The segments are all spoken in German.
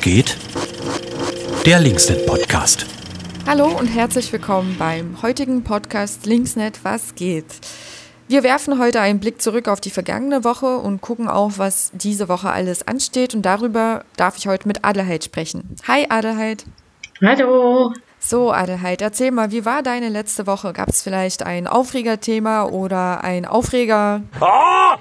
Geht? Der Linksnet Podcast. Hallo und herzlich willkommen beim heutigen Podcast Linksnet Was geht? Wir werfen heute einen Blick zurück auf die vergangene Woche und gucken auch, was diese Woche alles ansteht. Und darüber darf ich heute mit Adelheid sprechen. Hi Adelheid. Hallo. So, Adelheid, erzähl mal, wie war deine letzte Woche? Gab es vielleicht ein Aufregerthema oder ein Aufreger oh,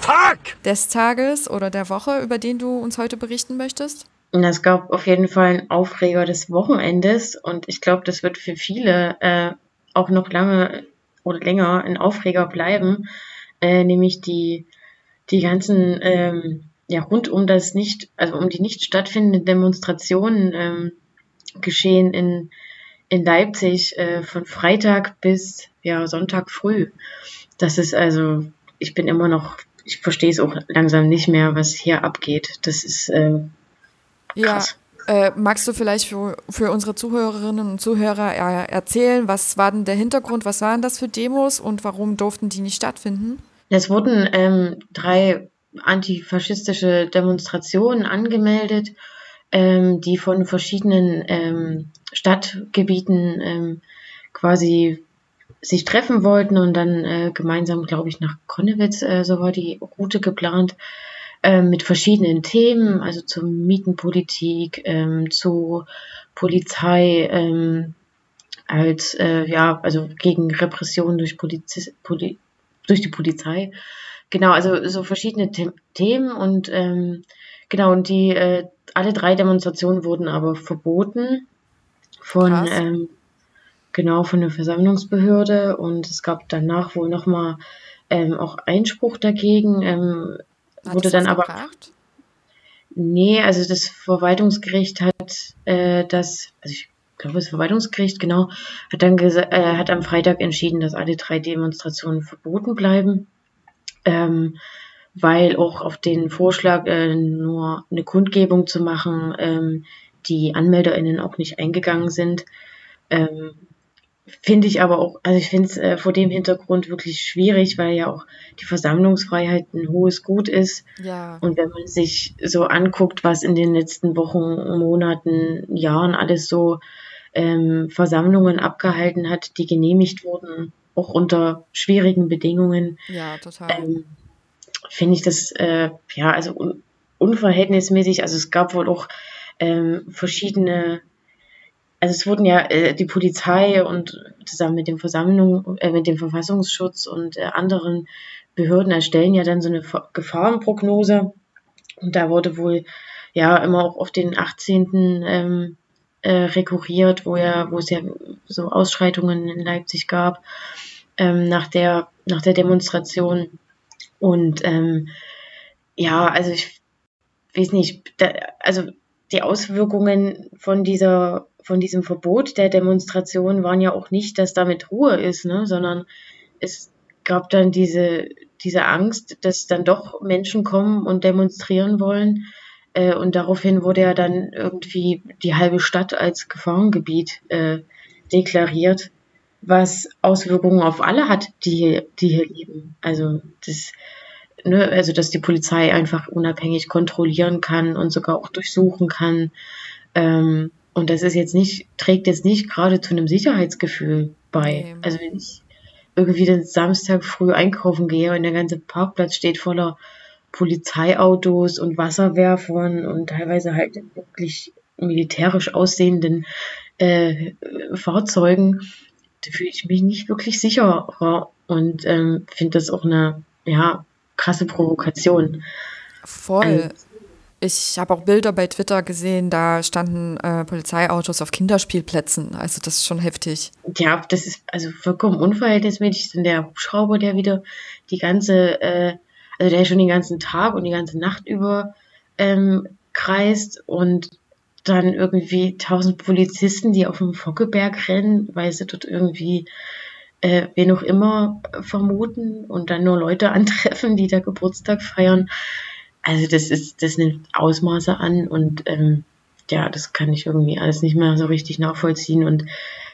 fuck! des Tages oder der Woche, über den du uns heute berichten möchtest? Es gab auf jeden Fall einen Aufreger des Wochenendes und ich glaube, das wird für viele äh, auch noch lange oder länger ein Aufreger bleiben, äh, nämlich die, die ganzen, ähm, ja, rund um das nicht, also um die nicht stattfindenden Demonstrationen ähm, geschehen in, in Leipzig äh, von Freitag bis ja, Sonntag früh. Das ist also, ich bin immer noch, ich verstehe es auch langsam nicht mehr, was hier abgeht. Das ist krass. Ja. Äh, magst du vielleicht für, für unsere Zuhörerinnen und Zuhörer äh, erzählen, was war denn der Hintergrund, was waren das für Demos und warum durften die nicht stattfinden? Es wurden ähm, drei antifaschistische Demonstrationen angemeldet ähm, die von verschiedenen ähm, Stadtgebieten ähm, quasi sich treffen wollten und dann äh, gemeinsam, glaube ich, nach Konnewitz, äh, so war die Route geplant, mit verschiedenen Themen, also zur Mietenpolitik, ähm, zu Polizei, ähm, als, äh, ja, also gegen Repression durch, Poliz Poli durch die Polizei. Genau, also so verschiedene The Themen und ähm, genau, und die äh, alle drei Demonstrationen wurden aber verboten von ähm, genau von der Versammlungsbehörde und es gab danach wohl nochmal ähm, auch Einspruch dagegen. Ähm, wurde dann aber gebracht? nee, also das Verwaltungsgericht hat äh, das, also ich glaube das Verwaltungsgericht genau hat dann äh, hat am Freitag entschieden, dass alle drei Demonstrationen verboten bleiben. Ähm, weil auch auf den Vorschlag, äh, nur eine Kundgebung zu machen, ähm, die AnmelderInnen auch nicht eingegangen sind. Ähm, finde ich aber auch, also ich finde es äh, vor dem Hintergrund wirklich schwierig, weil ja auch die Versammlungsfreiheit ein hohes Gut ist. Ja. Und wenn man sich so anguckt, was in den letzten Wochen, Monaten, Jahren alles so ähm, Versammlungen abgehalten hat, die genehmigt wurden, auch unter schwierigen Bedingungen. Ja, total. Ähm, finde ich das, äh, ja, also un unverhältnismäßig. Also es gab wohl auch ähm, verschiedene, also es wurden ja äh, die Polizei und zusammen mit dem Versammlung, äh, mit dem Verfassungsschutz und äh, anderen Behörden erstellen ja dann so eine Gefahrenprognose. Und da wurde wohl ja immer auch auf den 18. Ähm, äh, rekurriert, wo ja, wo es ja so Ausschreitungen in Leipzig gab, ähm, nach der, nach der Demonstration. Und ähm, ja, also ich weiß nicht, da, also die Auswirkungen von dieser, von diesem Verbot der Demonstration waren ja auch nicht, dass damit Ruhe ist, ne, sondern es gab dann diese, diese Angst, dass dann doch Menschen kommen und demonstrieren wollen. Äh, und daraufhin wurde ja dann irgendwie die halbe Stadt als Gefahrengebiet äh, deklariert was Auswirkungen auf alle hat, die hier, die hier leben. Also das, ne, also dass die Polizei einfach unabhängig kontrollieren kann und sogar auch durchsuchen kann. Ähm, und das ist jetzt nicht, trägt jetzt nicht gerade zu einem Sicherheitsgefühl bei. Nee. Also wenn ich irgendwie den Samstag früh einkaufen gehe und der ganze Parkplatz steht voller Polizeiautos und Wasserwerfern und teilweise halt wirklich militärisch aussehenden äh, Fahrzeugen, da fühle ich mich nicht wirklich sicherer und ähm, finde das auch eine ja, krasse Provokation. Voll. Ich habe auch Bilder bei Twitter gesehen, da standen äh, Polizeiautos auf Kinderspielplätzen. Also das ist schon heftig. Ja, das ist also vollkommen unverhältnismäßig. Denn der Hubschrauber, der wieder die ganze, äh, also der schon den ganzen Tag und die ganze Nacht über ähm, kreist und dann irgendwie tausend Polizisten, die auf dem Fockeberg rennen, weil sie dort irgendwie äh, wen auch immer vermuten und dann nur Leute antreffen, die da Geburtstag feiern. Also das ist, das nimmt Ausmaße an und ähm, ja, das kann ich irgendwie alles nicht mehr so richtig nachvollziehen und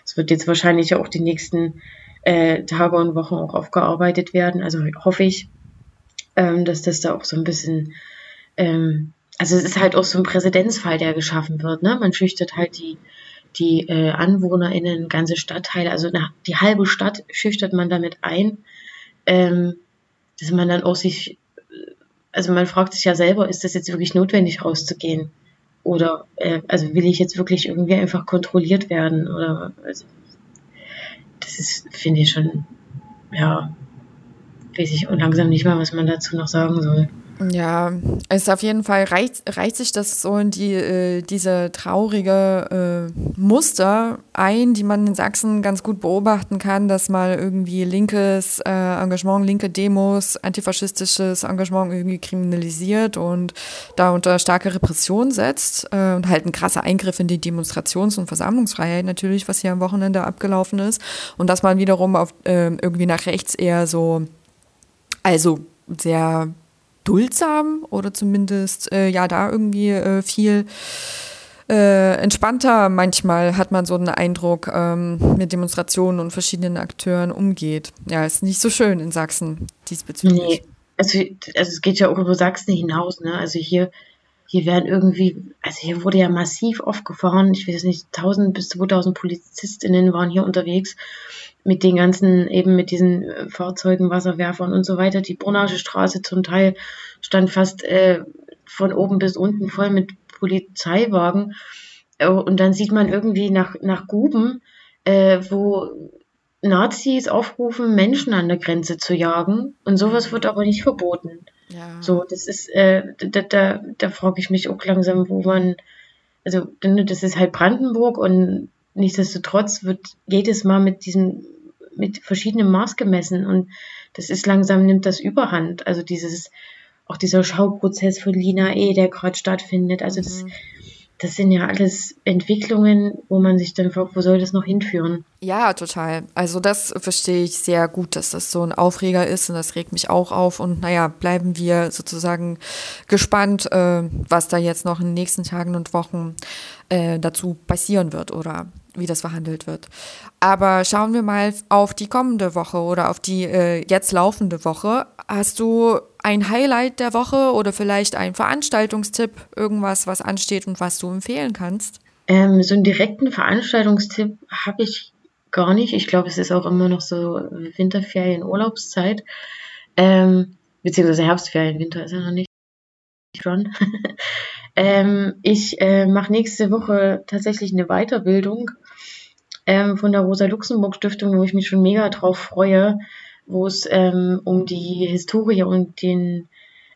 es wird jetzt wahrscheinlich auch die nächsten äh, Tage und Wochen auch aufgearbeitet werden. Also hoffe ich, ähm, dass das da auch so ein bisschen ähm, also es ist halt auch so ein Präzedenzfall, der geschaffen wird. Ne? Man schüchtert halt die, die äh, AnwohnerInnen, ganze Stadtteile, also na, die halbe Stadt schüchtert man damit ein, ähm, dass man dann auch sich, also man fragt sich ja selber, ist das jetzt wirklich notwendig rauszugehen? Oder äh, also will ich jetzt wirklich irgendwie einfach kontrolliert werden? Oder also, das ist, finde ich schon, ja, weiß ich und langsam nicht mehr, was man dazu noch sagen soll. Ja, es ist auf jeden Fall reicht, reicht sich das so in die, äh, diese traurige äh, Muster ein, die man in Sachsen ganz gut beobachten kann, dass mal irgendwie linkes äh, Engagement, linke Demos, antifaschistisches Engagement irgendwie kriminalisiert und da unter starke Repression setzt äh, und halt ein krasser Eingriff in die Demonstrations- und Versammlungsfreiheit natürlich, was hier am Wochenende abgelaufen ist. Und dass man wiederum auf äh, irgendwie nach rechts eher so, also sehr duldsam oder zumindest äh, ja da irgendwie äh, viel äh, entspannter manchmal hat man so einen Eindruck ähm, mit Demonstrationen und verschiedenen Akteuren umgeht. Ja, ist nicht so schön in Sachsen diesbezüglich. Nee, also, also es geht ja auch über Sachsen hinaus, ne? Also hier, hier werden irgendwie, also hier wurde ja massiv aufgefahren, ich weiß nicht, 1000 bis 2000 PolizistInnen waren hier unterwegs mit den ganzen, eben mit diesen äh, Fahrzeugen, Wasserwerfern und so weiter. Die Bornage Straße zum Teil stand fast äh, von oben bis unten voll mit Polizeiwagen. Äh, und dann sieht man irgendwie nach, nach Guben, äh, wo Nazis aufrufen, Menschen an der Grenze zu jagen. Und sowas wird aber nicht verboten. Ja. So, das ist, äh, da, da, da frage ich mich auch langsam, wo man, also das ist halt Brandenburg und nichtsdestotrotz wird jedes Mal mit diesen mit verschiedenem Maß gemessen und das ist langsam nimmt das Überhand. Also dieses, auch dieser Schauprozess von Lina E., der gerade stattfindet. Also das, mhm. Das sind ja alles Entwicklungen, wo man sich dann fragt, wo soll das noch hinführen? Ja, total. Also das verstehe ich sehr gut, dass das so ein Aufreger ist und das regt mich auch auf. Und naja, bleiben wir sozusagen gespannt, äh, was da jetzt noch in den nächsten Tagen und Wochen äh, dazu passieren wird oder wie das verhandelt wird. Aber schauen wir mal auf die kommende Woche oder auf die äh, jetzt laufende Woche. Hast du ein Highlight der Woche oder vielleicht ein Veranstaltungstipp, irgendwas, was ansteht und was du empfehlen kannst? Ähm, so einen direkten Veranstaltungstipp habe ich gar nicht. Ich glaube, es ist auch immer noch so Winterferien, Urlaubszeit. Ähm, beziehungsweise Herbstferien, Winter ist ja noch nicht schon. ähm, ich äh, mache nächste Woche tatsächlich eine Weiterbildung ähm, von der Rosa-Luxemburg-Stiftung, wo ich mich schon mega drauf freue, wo es ähm, um die Historie und den,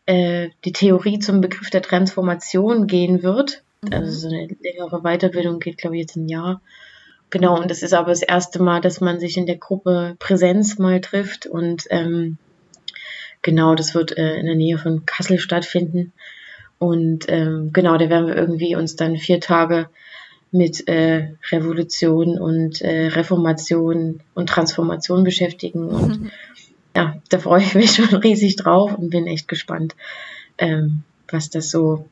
äh, die Theorie zum Begriff der Transformation gehen wird. Mhm. Also so eine längere Weiterbildung geht, glaube ich, jetzt ein Jahr. Genau, und das ist aber das erste Mal, dass man sich in der Gruppe Präsenz mal trifft und ähm, genau, das wird äh, in der Nähe von Kassel stattfinden. Und ähm, genau, da werden wir irgendwie uns dann vier Tage mit äh, Revolution und äh, Reformation und Transformation beschäftigen. Und mhm. ja, da freue ich mich schon riesig drauf und bin echt gespannt, ähm, was das so,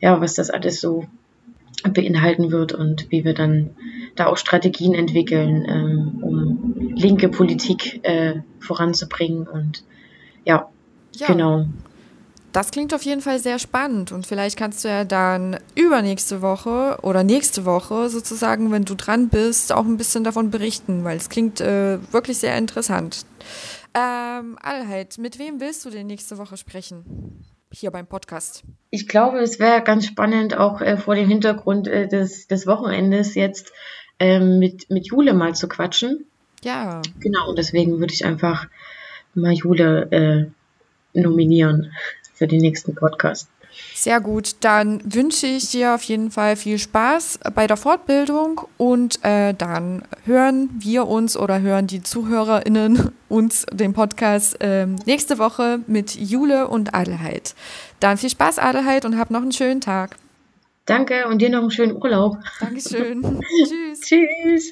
ja, was das alles so beinhalten wird und wie wir dann da auch Strategien entwickeln, ähm, um linke Politik äh, voranzubringen. Und ja, ja, genau. Das klingt auf jeden Fall sehr spannend und vielleicht kannst du ja dann übernächste Woche oder nächste Woche sozusagen, wenn du dran bist, auch ein bisschen davon berichten, weil es klingt äh, wirklich sehr interessant. Ähm, Allheit, mit wem willst du denn nächste Woche sprechen? Hier beim Podcast. Ich glaube, es wäre ganz spannend, auch äh, vor dem Hintergrund äh, des, des Wochenendes jetzt ähm, mit, mit Jule mal zu quatschen. Ja. Genau, und deswegen würde ich einfach mal Jule äh, nominieren für den nächsten Podcast. Sehr gut. Dann wünsche ich dir auf jeden Fall viel Spaß bei der Fortbildung und äh, dann hören wir uns oder hören die ZuhörerInnen uns den Podcast äh, nächste Woche mit Jule und Adelheid. Dann viel Spaß, Adelheid, und hab noch einen schönen Tag. Danke und dir noch einen schönen Urlaub. Dankeschön. Tschüss. Tschüss.